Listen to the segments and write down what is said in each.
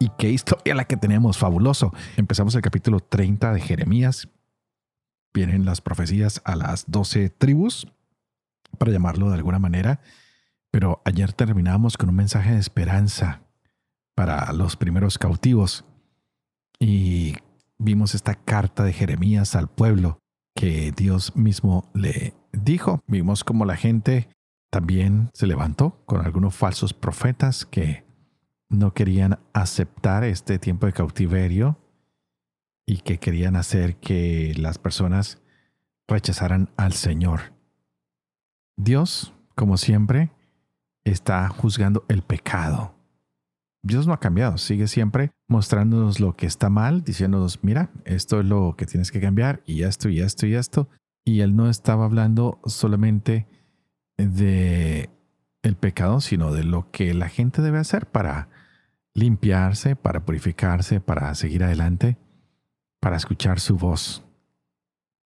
Y qué historia la que tenemos, fabuloso. Empezamos el capítulo 30 de Jeremías. Vienen las profecías a las 12 tribus, para llamarlo de alguna manera. Pero ayer terminamos con un mensaje de esperanza para los primeros cautivos. Y vimos esta carta de Jeremías al pueblo que Dios mismo le dijo. Vimos cómo la gente también se levantó con algunos falsos profetas que no querían aceptar este tiempo de cautiverio y que querían hacer que las personas rechazaran al Señor. Dios, como siempre, está juzgando el pecado. Dios no ha cambiado, sigue siempre mostrándonos lo que está mal, diciéndonos, mira, esto es lo que tienes que cambiar y esto y esto y esto. Y Él no estaba hablando solamente de el pecado, sino de lo que la gente debe hacer para limpiarse, para purificarse, para seguir adelante, para escuchar su voz.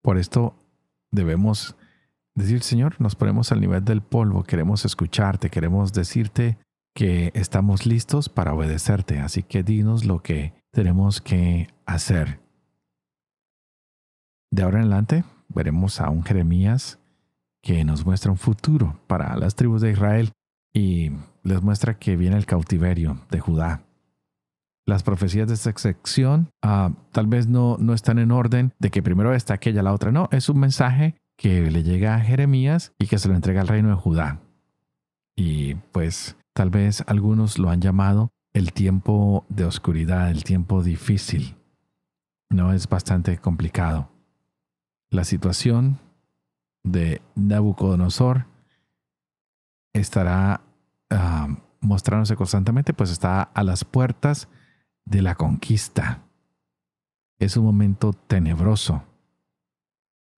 Por esto debemos decir, Señor, nos ponemos al nivel del polvo, queremos escucharte, queremos decirte que estamos listos para obedecerte, así que dinos lo que tenemos que hacer. De ahora en adelante veremos a un Jeremías que nos muestra un futuro para las tribus de Israel y les muestra que viene el cautiverio de Judá. Las profecías de esta sección ah, tal vez no, no están en orden de que primero está aquella, la otra. No, es un mensaje que le llega a Jeremías y que se lo entrega al reino de Judá. Y pues tal vez algunos lo han llamado el tiempo de oscuridad, el tiempo difícil. No es bastante complicado. La situación de Nabucodonosor estará ah, mostrándose constantemente, pues está a las puertas de la conquista. Es un momento tenebroso.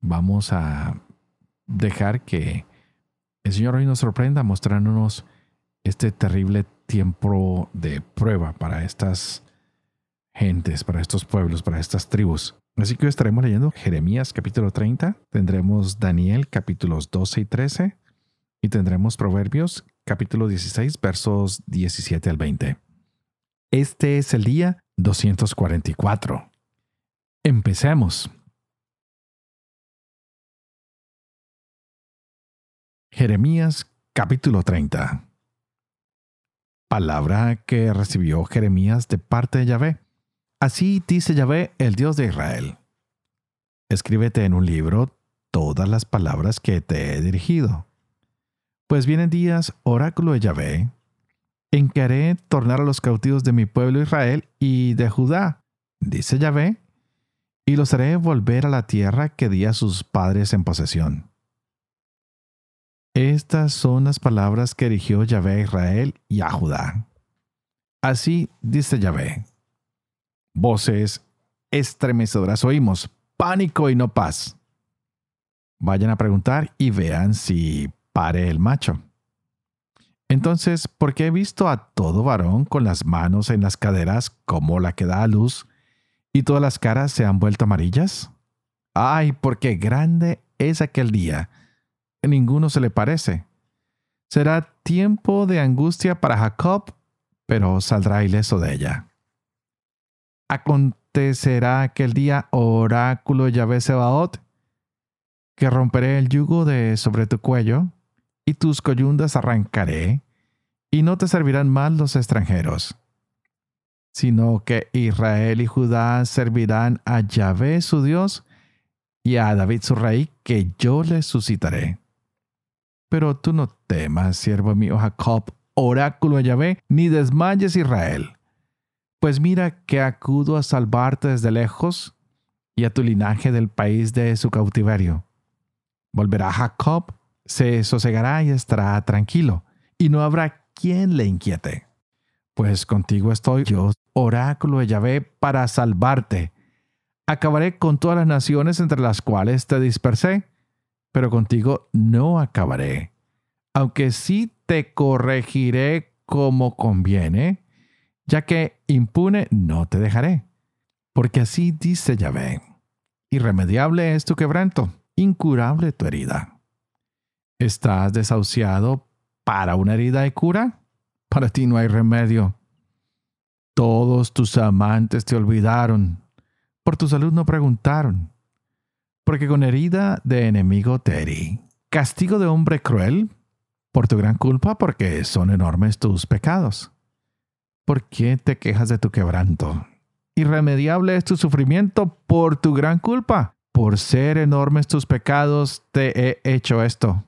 Vamos a dejar que el Señor hoy nos sorprenda mostrándonos este terrible tiempo de prueba para estas gentes, para estos pueblos, para estas tribus. Así que hoy estaremos leyendo Jeremías capítulo 30, tendremos Daniel capítulos 12 y 13 y tendremos Proverbios capítulo 16 versos 17 al 20. Este es el día 244. Empecemos. Jeremías capítulo 30. Palabra que recibió Jeremías de parte de Yahvé Así dice Yahvé, el Dios de Israel. Escríbete en un libro todas las palabras que te he dirigido. Pues vienen días, oráculo de Yahvé, en que haré tornar a los cautivos de mi pueblo Israel y de Judá, dice Yahvé, y los haré volver a la tierra que di a sus padres en posesión. Estas son las palabras que erigió Yahvé a Israel y a Judá. Así dice Yahvé Voces estremecedoras oímos, pánico y no paz. Vayan a preguntar y vean si pare el macho. Entonces, ¿por qué he visto a todo varón con las manos en las caderas como la que da a luz y todas las caras se han vuelto amarillas? Ay, porque grande es aquel día. Ninguno se le parece. Será tiempo de angustia para Jacob, pero saldrá ileso de ella. Acontecerá aquel día, oráculo Yahvé Sebaot, que romperé el yugo de sobre tu cuello, y tus coyundas arrancaré, y no te servirán más los extranjeros, sino que Israel y Judá servirán a Yahvé su Dios, y a David su rey, que yo le suscitaré. Pero tú no temas, siervo mío Jacob, oráculo de Yahvé, ni desmayes Israel pues mira que acudo a salvarte desde lejos y a tu linaje del país de su cautiverio. Volverá Jacob, se sosegará y estará tranquilo, y no habrá quien le inquiete. Pues contigo estoy yo, oráculo de Yahvé, para salvarte. Acabaré con todas las naciones entre las cuales te dispersé, pero contigo no acabaré, aunque sí te corregiré como conviene, ya que impune no te dejaré. Porque así dice Yahvé, irremediable es tu quebranto, incurable tu herida. ¿Estás desahuciado para una herida de cura? Para ti no hay remedio. Todos tus amantes te olvidaron, por tu salud no preguntaron, porque con herida de enemigo te herí. Castigo de hombre cruel, por tu gran culpa, porque son enormes tus pecados. ¿Por qué te quejas de tu quebranto? Irremediable es tu sufrimiento por tu gran culpa. Por ser enormes tus pecados te he hecho esto.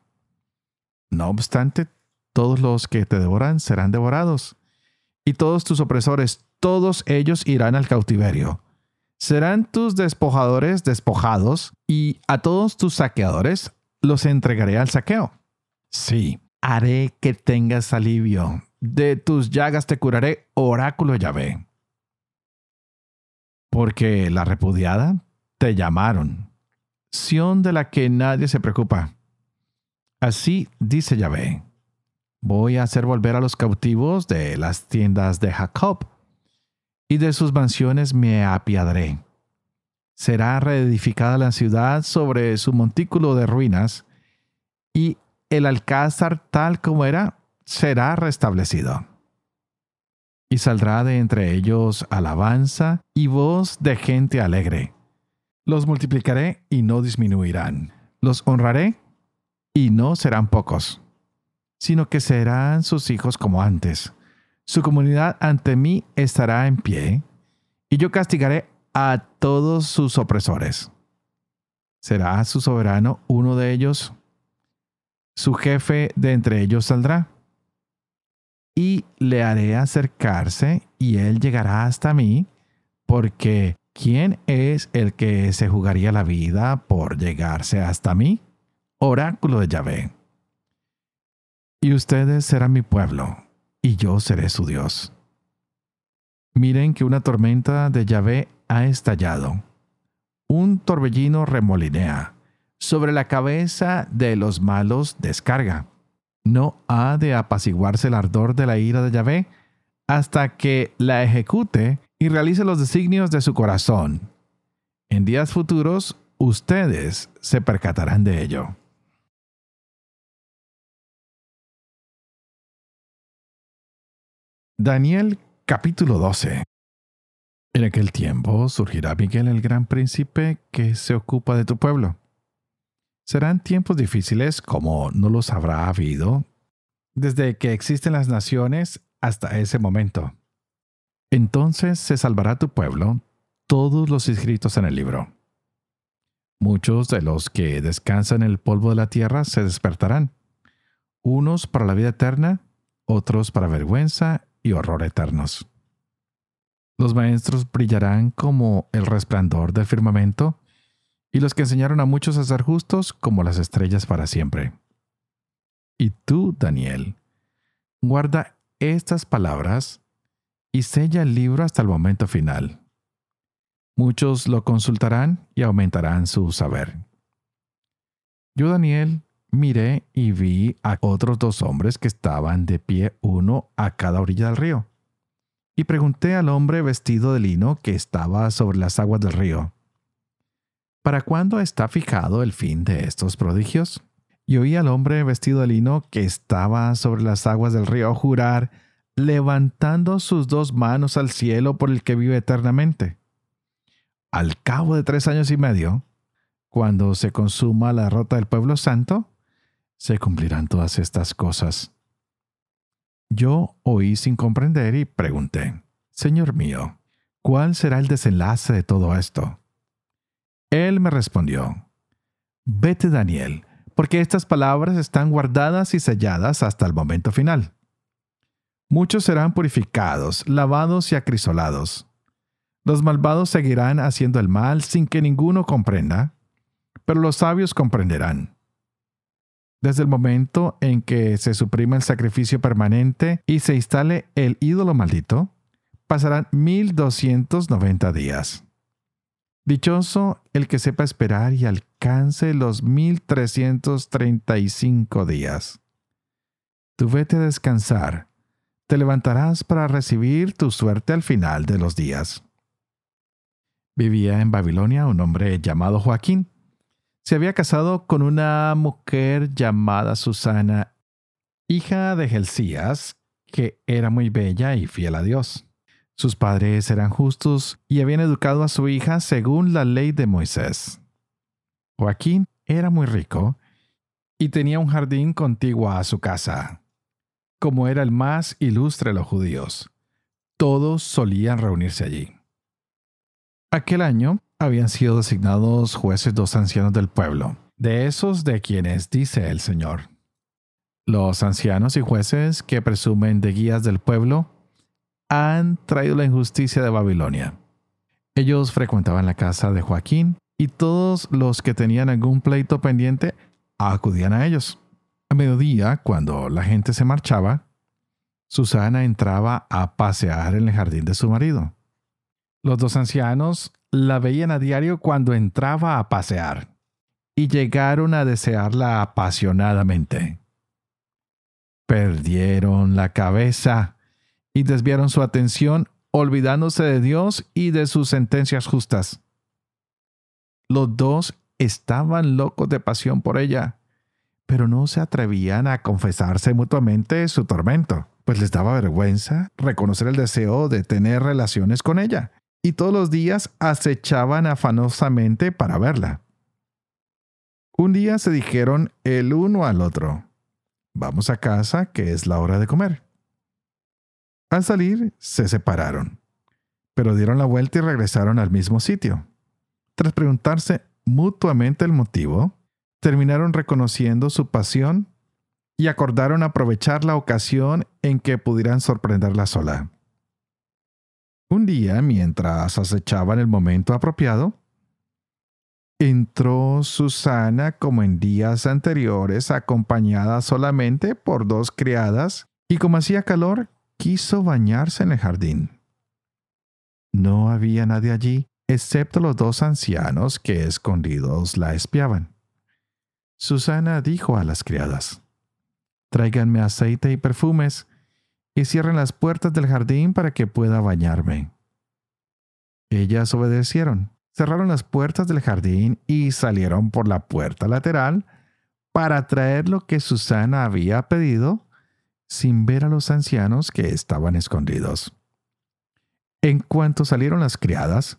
No obstante, todos los que te devoran serán devorados, y todos tus opresores, todos ellos irán al cautiverio. Serán tus despojadores despojados, y a todos tus saqueadores los entregaré al saqueo. Sí, haré que tengas alivio. De tus llagas te curaré, oráculo Yahvé. Porque la repudiada te llamaron, Sión de la que nadie se preocupa. Así dice Yahvé. Voy a hacer volver a los cautivos de las tiendas de Jacob y de sus mansiones me apiadaré. Será reedificada la ciudad sobre su montículo de ruinas, y el alcázar tal como era será restablecido. Y saldrá de entre ellos alabanza y voz de gente alegre. Los multiplicaré y no disminuirán. Los honraré y no serán pocos, sino que serán sus hijos como antes su comunidad ante mí estará en pie, y yo castigaré a todos sus opresores. Será su soberano uno de ellos, su jefe de entre ellos saldrá, y le haré acercarse, y él llegará hasta mí, porque ¿quién es el que se jugaría la vida por llegarse hasta mí? Oráculo de Yahvé. Y ustedes serán mi pueblo y yo seré su Dios. Miren que una tormenta de Yahvé ha estallado. Un torbellino remolinea. Sobre la cabeza de los malos descarga. No ha de apaciguarse el ardor de la ira de Yahvé hasta que la ejecute y realice los designios de su corazón. En días futuros, ustedes se percatarán de ello. Daniel capítulo 12 En aquel tiempo surgirá Miguel el gran príncipe que se ocupa de tu pueblo. Serán tiempos difíciles como no los habrá habido desde que existen las naciones hasta ese momento. Entonces se salvará tu pueblo, todos los inscritos en el libro. Muchos de los que descansan en el polvo de la tierra se despertarán, unos para la vida eterna, otros para vergüenza y horror eternos. Los maestros brillarán como el resplandor del firmamento, y los que enseñaron a muchos a ser justos como las estrellas para siempre. Y tú, Daniel, guarda estas palabras y sella el libro hasta el momento final. Muchos lo consultarán y aumentarán su saber. Yo, Daniel, miré y vi a otros dos hombres que estaban de pie uno a cada orilla del río. Y pregunté al hombre vestido de lino que estaba sobre las aguas del río, ¿Para cuándo está fijado el fin de estos prodigios? Y oí al hombre vestido de lino que estaba sobre las aguas del río jurar, levantando sus dos manos al cielo por el que vive eternamente. Al cabo de tres años y medio, cuando se consuma la derrota del pueblo santo, se cumplirán todas estas cosas. Yo oí sin comprender y pregunté, Señor mío, ¿cuál será el desenlace de todo esto? Él me respondió, Vete Daniel, porque estas palabras están guardadas y selladas hasta el momento final. Muchos serán purificados, lavados y acrisolados. Los malvados seguirán haciendo el mal sin que ninguno comprenda, pero los sabios comprenderán. Desde el momento en que se suprime el sacrificio permanente y se instale el ídolo maldito, pasarán 1290 días. Dichoso el que sepa esperar y alcance los 1335 días. Tú vete a descansar, te levantarás para recibir tu suerte al final de los días. Vivía en Babilonia un hombre llamado Joaquín. Se había casado con una mujer llamada Susana, hija de Gelcías, que era muy bella y fiel a Dios. Sus padres eran justos y habían educado a su hija según la ley de Moisés. Joaquín era muy rico y tenía un jardín contiguo a su casa. Como era el más ilustre de los judíos, todos solían reunirse allí. Aquel año habían sido designados jueces dos ancianos del pueblo, de esos de quienes dice el Señor. Los ancianos y jueces que presumen de guías del pueblo han traído la injusticia de Babilonia. Ellos frecuentaban la casa de Joaquín y todos los que tenían algún pleito pendiente acudían a ellos. A mediodía, cuando la gente se marchaba, Susana entraba a pasear en el jardín de su marido. Los dos ancianos la veían a diario cuando entraba a pasear y llegaron a desearla apasionadamente. Perdieron la cabeza y desviaron su atención olvidándose de Dios y de sus sentencias justas. Los dos estaban locos de pasión por ella, pero no se atrevían a confesarse mutuamente su tormento, pues les daba vergüenza reconocer el deseo de tener relaciones con ella, y todos los días acechaban afanosamente para verla. Un día se dijeron el uno al otro, vamos a casa que es la hora de comer. Al salir, se separaron, pero dieron la vuelta y regresaron al mismo sitio. Tras preguntarse mutuamente el motivo, terminaron reconociendo su pasión y acordaron aprovechar la ocasión en que pudieran sorprenderla sola. Un día, mientras acechaban el momento apropiado, entró Susana como en días anteriores, acompañada solamente por dos criadas, y como hacía calor, quiso bañarse en el jardín. No había nadie allí, excepto los dos ancianos que escondidos la espiaban. Susana dijo a las criadas, Tráiganme aceite y perfumes, y cierren las puertas del jardín para que pueda bañarme. Ellas obedecieron, cerraron las puertas del jardín y salieron por la puerta lateral para traer lo que Susana había pedido sin ver a los ancianos que estaban escondidos. En cuanto salieron las criadas,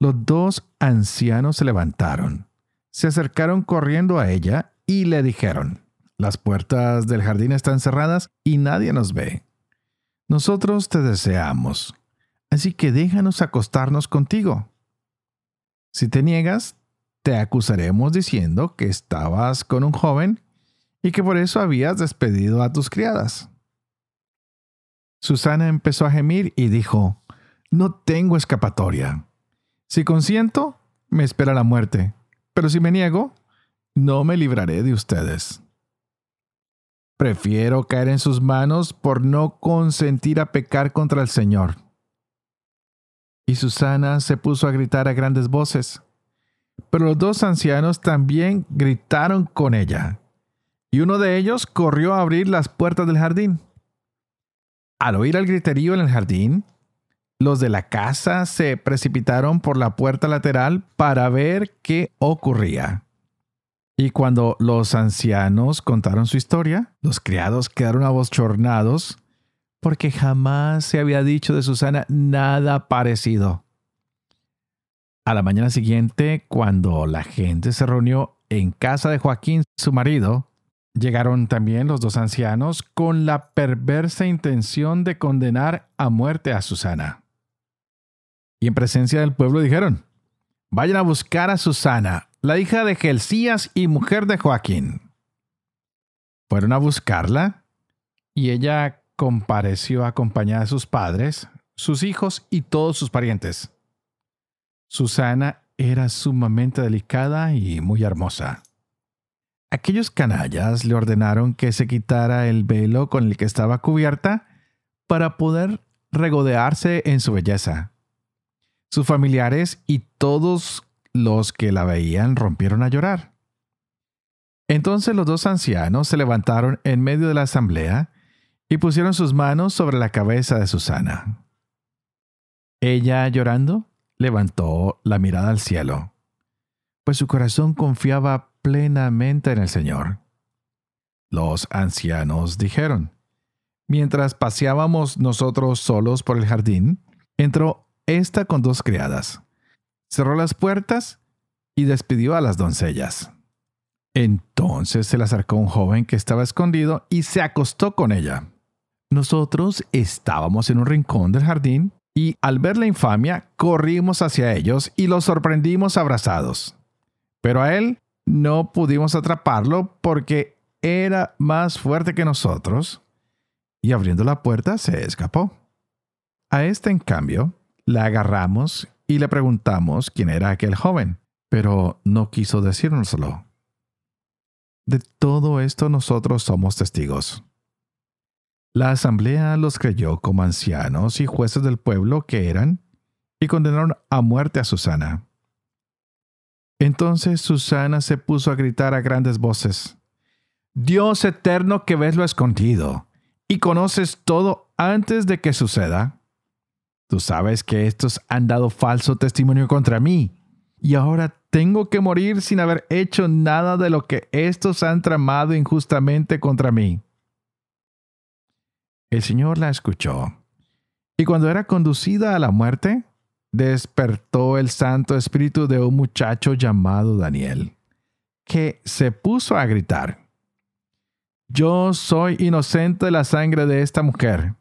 los dos ancianos se levantaron, se acercaron corriendo a ella y le dijeron, las puertas del jardín están cerradas y nadie nos ve. Nosotros te deseamos, así que déjanos acostarnos contigo. Si te niegas, te acusaremos diciendo que estabas con un joven y que por eso habías despedido a tus criadas. Susana empezó a gemir y dijo, No tengo escapatoria. Si consiento, me espera la muerte, pero si me niego, no me libraré de ustedes. Prefiero caer en sus manos por no consentir a pecar contra el Señor. Y Susana se puso a gritar a grandes voces. Pero los dos ancianos también gritaron con ella y uno de ellos corrió a abrir las puertas del jardín. Al oír el griterío en el jardín, los de la casa se precipitaron por la puerta lateral para ver qué ocurría. Y cuando los ancianos contaron su historia, los criados quedaron abochornados porque jamás se había dicho de Susana nada parecido. A la mañana siguiente, cuando la gente se reunió en casa de Joaquín, su marido, Llegaron también los dos ancianos con la perversa intención de condenar a muerte a Susana. Y en presencia del pueblo dijeron, vayan a buscar a Susana, la hija de Gelcías y mujer de Joaquín. Fueron a buscarla y ella compareció acompañada de sus padres, sus hijos y todos sus parientes. Susana era sumamente delicada y muy hermosa. Aquellos canallas le ordenaron que se quitara el velo con el que estaba cubierta para poder regodearse en su belleza. sus familiares y todos los que la veían rompieron a llorar. Entonces los dos ancianos se levantaron en medio de la asamblea y pusieron sus manos sobre la cabeza de Susana. Ella, llorando, levantó la mirada al cielo, pues su corazón confiaba plenamente en el Señor. Los ancianos dijeron, mientras paseábamos nosotros solos por el jardín, entró ésta con dos criadas, cerró las puertas y despidió a las doncellas. Entonces se le acercó un joven que estaba escondido y se acostó con ella. Nosotros estábamos en un rincón del jardín y al ver la infamia corrimos hacia ellos y los sorprendimos abrazados. Pero a él no pudimos atraparlo porque era más fuerte que nosotros y abriendo la puerta se escapó. A este, en cambio, la agarramos y le preguntamos quién era aquel joven, pero no quiso decírnoslo. De todo esto nosotros somos testigos. La asamblea los creyó como ancianos y jueces del pueblo que eran, y condenaron a muerte a Susana. Entonces Susana se puso a gritar a grandes voces, Dios eterno que ves lo escondido, y conoces todo antes de que suceda. Tú sabes que estos han dado falso testimonio contra mí, y ahora tengo que morir sin haber hecho nada de lo que estos han tramado injustamente contra mí. El Señor la escuchó, y cuando era conducida a la muerte, despertó el Santo Espíritu de un muchacho llamado Daniel, que se puso a gritar, Yo soy inocente de la sangre de esta mujer.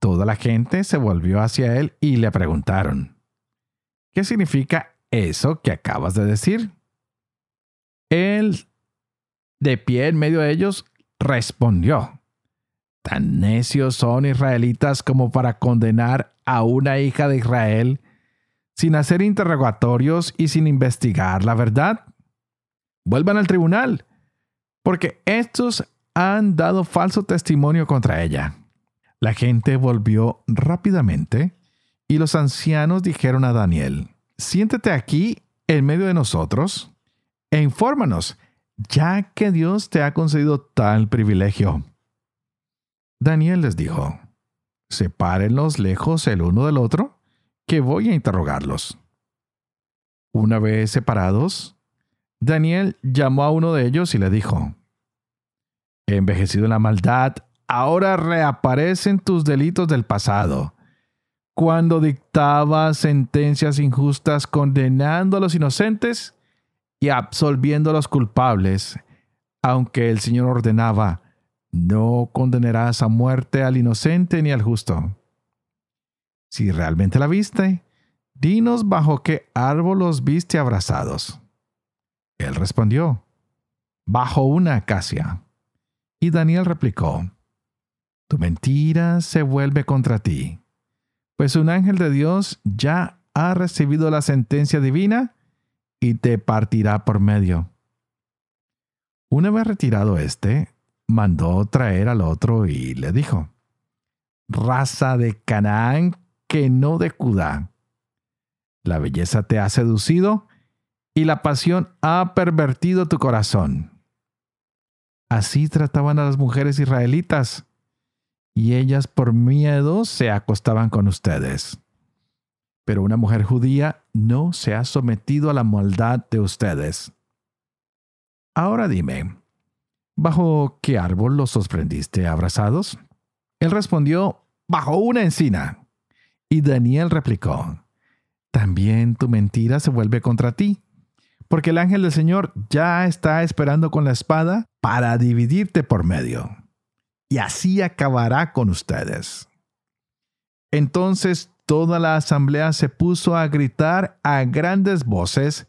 Toda la gente se volvió hacia él y le preguntaron, ¿qué significa eso que acabas de decir? Él, de pie en medio de ellos, respondió, ¿Tan necios son israelitas como para condenar a una hija de Israel sin hacer interrogatorios y sin investigar la verdad? Vuelvan al tribunal, porque estos han dado falso testimonio contra ella. La gente volvió rápidamente y los ancianos dijeron a Daniel, siéntate aquí en medio de nosotros e infórmanos, ya que Dios te ha concedido tal privilegio. Daniel les dijo, sepárenlos lejos el uno del otro, que voy a interrogarlos. Una vez separados, Daniel llamó a uno de ellos y le dijo, envejecido en la maldad, ahora reaparecen tus delitos del pasado, cuando dictaba sentencias injustas condenando a los inocentes y absolviendo a los culpables, aunque el Señor ordenaba, no condenarás a muerte al inocente ni al justo. Si realmente la viste, dinos bajo qué árbol los viste abrazados. Él respondió, bajo una acacia. Y Daniel replicó, tu mentira se vuelve contra ti, pues un ángel de Dios ya ha recibido la sentencia divina y te partirá por medio. Una vez retirado éste, mandó traer al otro y le dijo, raza de Canaán que no de Judá. La belleza te ha seducido y la pasión ha pervertido tu corazón. Así trataban a las mujeres israelitas, y ellas por miedo se acostaban con ustedes. Pero una mujer judía no se ha sometido a la maldad de ustedes. Ahora dime, ¿Bajo qué árbol los sorprendiste abrazados? Él respondió, bajo una encina. Y Daniel replicó, también tu mentira se vuelve contra ti, porque el ángel del Señor ya está esperando con la espada para dividirte por medio. Y así acabará con ustedes. Entonces toda la asamblea se puso a gritar a grandes voces,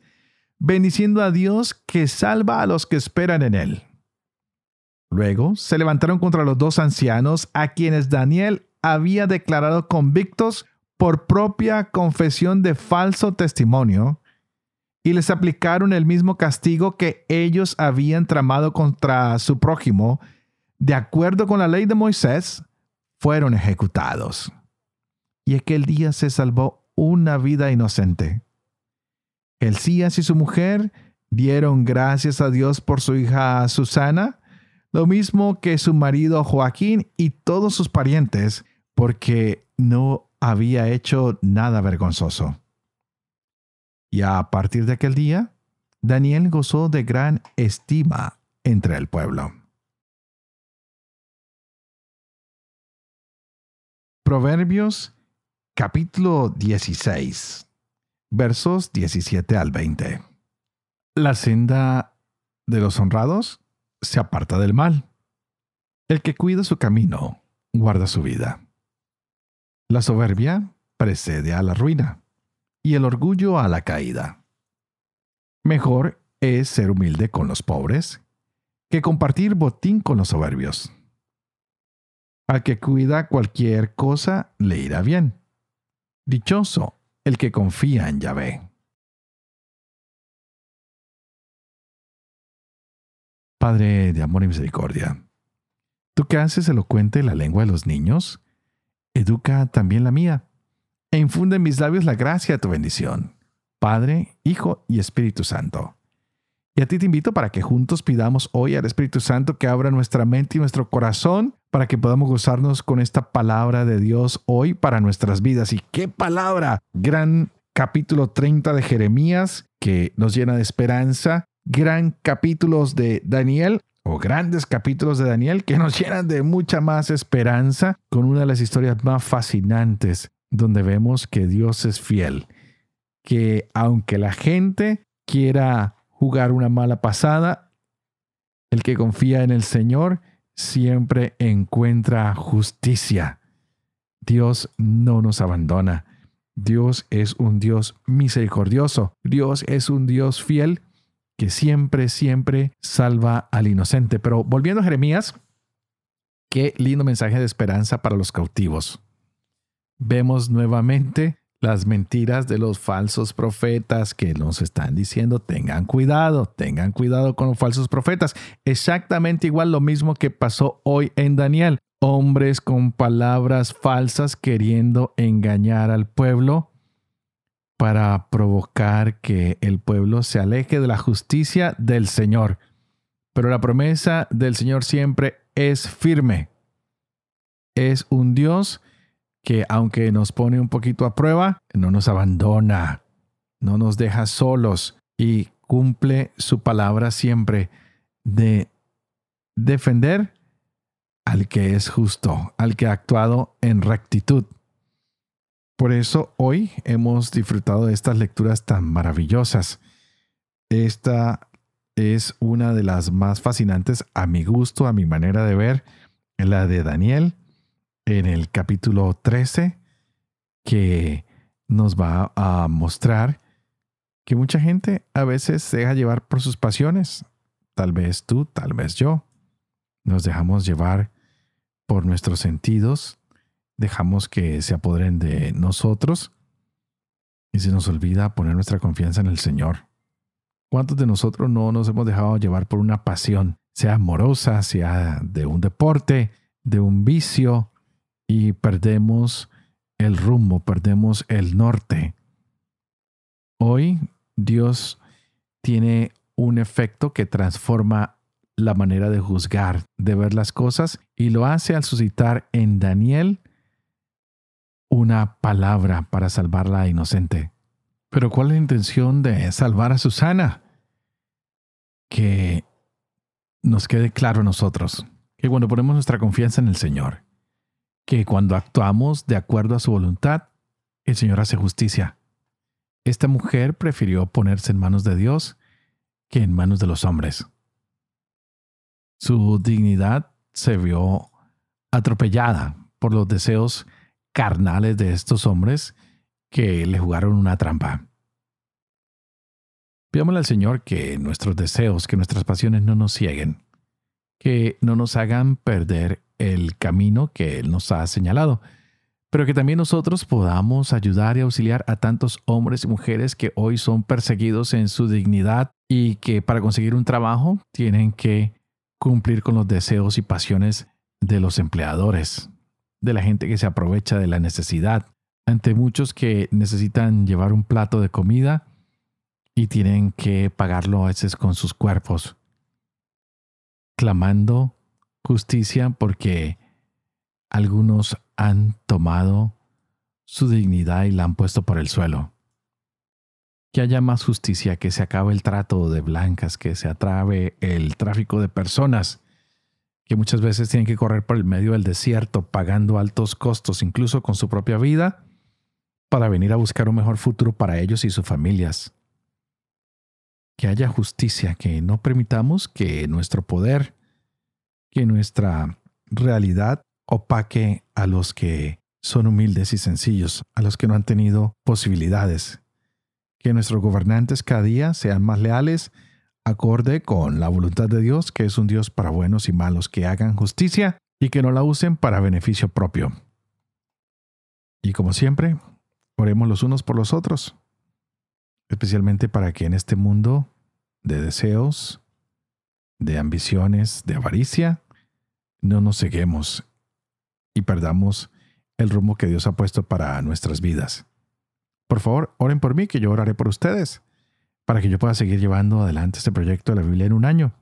bendiciendo a Dios que salva a los que esperan en él. Luego se levantaron contra los dos ancianos a quienes Daniel había declarado convictos por propia confesión de falso testimonio, y les aplicaron el mismo castigo que ellos habían tramado contra su prójimo, de acuerdo con la ley de Moisés, fueron ejecutados. Y aquel día se salvó una vida inocente. Elías y su mujer dieron gracias a Dios por su hija Susana, lo mismo que su marido Joaquín y todos sus parientes, porque no había hecho nada vergonzoso. Y a partir de aquel día, Daniel gozó de gran estima entre el pueblo. Proverbios capítulo 16 versos 17 al 20. La senda de los honrados se aparta del mal. El que cuida su camino guarda su vida. La soberbia precede a la ruina y el orgullo a la caída. Mejor es ser humilde con los pobres que compartir botín con los soberbios. Al que cuida cualquier cosa le irá bien. Dichoso el que confía en Yahvé. Padre de amor y misericordia, tú que haces elocuente la lengua de los niños, educa también la mía, e infunde en mis labios la gracia de tu bendición, Padre, Hijo y Espíritu Santo. Y a ti te invito para que juntos pidamos hoy al Espíritu Santo que abra nuestra mente y nuestro corazón para que podamos gozarnos con esta palabra de Dios hoy para nuestras vidas. ¿Y qué palabra? Gran capítulo 30 de Jeremías que nos llena de esperanza. Gran capítulos de Daniel o grandes capítulos de Daniel que nos llenan de mucha más esperanza con una de las historias más fascinantes donde vemos que Dios es fiel, que aunque la gente quiera jugar una mala pasada. El que confía en el Señor siempre encuentra justicia. Dios no nos abandona. Dios es un Dios misericordioso. Dios es un Dios fiel que siempre, siempre salva al inocente. Pero volviendo a Jeremías, qué lindo mensaje de esperanza para los cautivos. Vemos nuevamente las mentiras de los falsos profetas que nos están diciendo, tengan cuidado, tengan cuidado con los falsos profetas. Exactamente igual lo mismo que pasó hoy en Daniel. Hombres con palabras falsas queriendo engañar al pueblo para provocar que el pueblo se aleje de la justicia del Señor. Pero la promesa del Señor siempre es firme. Es un Dios que aunque nos pone un poquito a prueba, no nos abandona, no nos deja solos y cumple su palabra siempre de defender al que es justo, al que ha actuado en rectitud. Por eso hoy hemos disfrutado de estas lecturas tan maravillosas. Esta es una de las más fascinantes a mi gusto, a mi manera de ver, la de Daniel, en el capítulo 13 que nos va a mostrar que mucha gente a veces se deja llevar por sus pasiones. Tal vez tú, tal vez yo. Nos dejamos llevar por nuestros sentidos, dejamos que se apoderen de nosotros y se nos olvida poner nuestra confianza en el Señor. ¿Cuántos de nosotros no nos hemos dejado llevar por una pasión, sea amorosa, sea de un deporte, de un vicio, y perdemos el rumbo, perdemos el norte. Hoy Dios tiene un efecto que transforma la manera de juzgar, de ver las cosas, y lo hace al suscitar en Daniel una palabra para salvar a la inocente. Pero ¿cuál es la intención de salvar a Susana? Que nos quede claro a nosotros, que cuando ponemos nuestra confianza en el Señor, que cuando actuamos de acuerdo a su voluntad, el Señor hace justicia. Esta mujer prefirió ponerse en manos de Dios que en manos de los hombres. Su dignidad se vio atropellada por los deseos carnales de estos hombres que le jugaron una trampa. Pidámosle al Señor que nuestros deseos, que nuestras pasiones no nos cieguen, que no nos hagan perder el camino que Él nos ha señalado, pero que también nosotros podamos ayudar y auxiliar a tantos hombres y mujeres que hoy son perseguidos en su dignidad y que para conseguir un trabajo tienen que cumplir con los deseos y pasiones de los empleadores, de la gente que se aprovecha de la necesidad, ante muchos que necesitan llevar un plato de comida y tienen que pagarlo a veces con sus cuerpos, clamando justicia porque algunos han tomado su dignidad y la han puesto por el suelo. Que haya más justicia, que se acabe el trato de blancas, que se atrabe el tráfico de personas, que muchas veces tienen que correr por el medio del desierto pagando altos costos, incluso con su propia vida, para venir a buscar un mejor futuro para ellos y sus familias. Que haya justicia, que no permitamos que nuestro poder, que nuestra realidad opaque a los que son humildes y sencillos, a los que no han tenido posibilidades. Que nuestros gobernantes cada día sean más leales, acorde con la voluntad de Dios, que es un Dios para buenos y malos, que hagan justicia y que no la usen para beneficio propio. Y como siempre, oremos los unos por los otros, especialmente para que en este mundo de deseos, de ambiciones, de avaricia, no nos ceguemos y perdamos el rumbo que Dios ha puesto para nuestras vidas. Por favor, oren por mí, que yo oraré por ustedes, para que yo pueda seguir llevando adelante este proyecto de la Biblia en un año,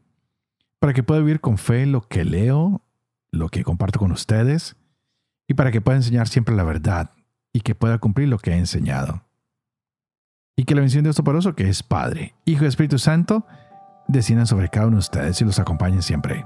para que pueda vivir con fe lo que leo, lo que comparto con ustedes, y para que pueda enseñar siempre la verdad y que pueda cumplir lo que he enseñado. Y que la bendición de Dios Toporoso, que es Padre, Hijo y Espíritu Santo, desciendan sobre cada uno de ustedes y los acompañen siempre.